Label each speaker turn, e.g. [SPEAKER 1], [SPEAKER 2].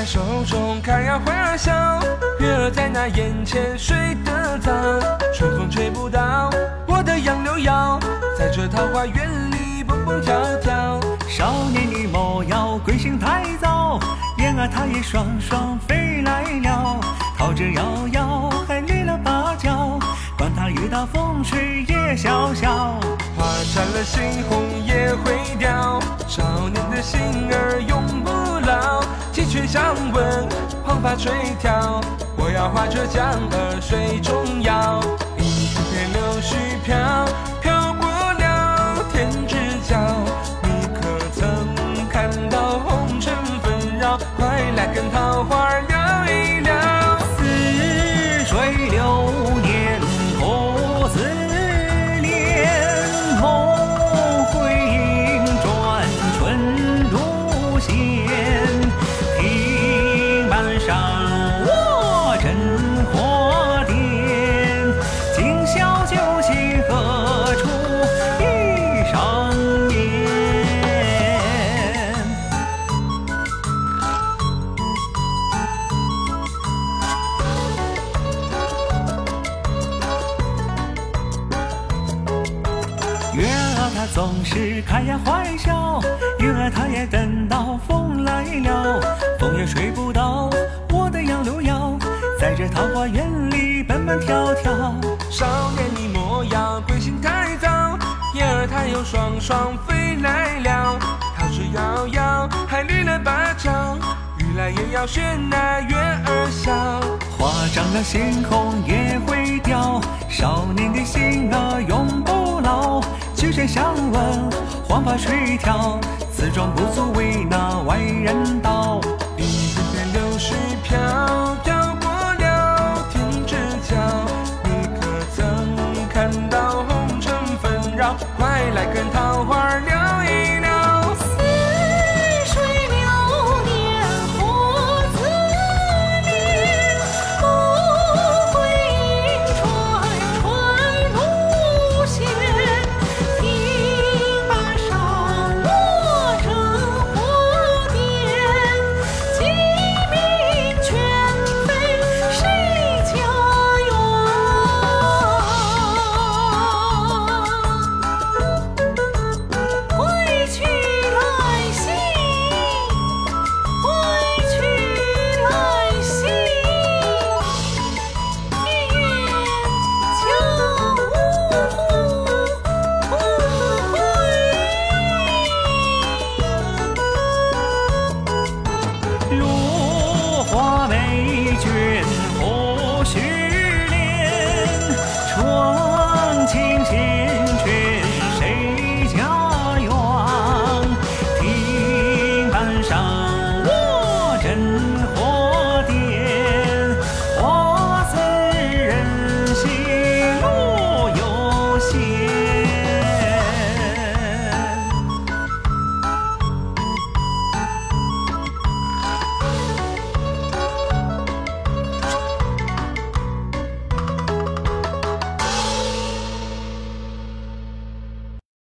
[SPEAKER 1] 在手中开呀花笑，月儿在那眼前睡得早，春风吹不到我的杨柳腰，在这桃花源里蹦蹦跳跳。
[SPEAKER 2] 少年的模样归心太早，燕儿它也双双飞来了，桃之夭夭还离了芭蕉，管它雨打风吹也潇潇。
[SPEAKER 1] 花绽了，猩红也会凋。少年的心儿永不。鸡犬相闻，黄发垂髫。我要划着桨儿水中摇。一片柳絮飘，飘过了天之角。你可曾看到红尘纷扰？快来跟桃花
[SPEAKER 2] 儿月儿它总是开呀怀笑，云儿它也等到风来了，风也吹不到我的杨柳腰，在这桃花源里蹦蹦跳跳。
[SPEAKER 1] 少年你模样归心太早，燕儿它又双双飞来了。桃之夭夭，还离了芭蕉，雨来也要学那月儿笑。
[SPEAKER 2] 花绽了，星空也会凋。闻，黄发垂髫，此状不足为那外人道。
[SPEAKER 1] 一片柳絮飘，飘过了天之角。你可曾看到红尘纷扰？快来跟桃花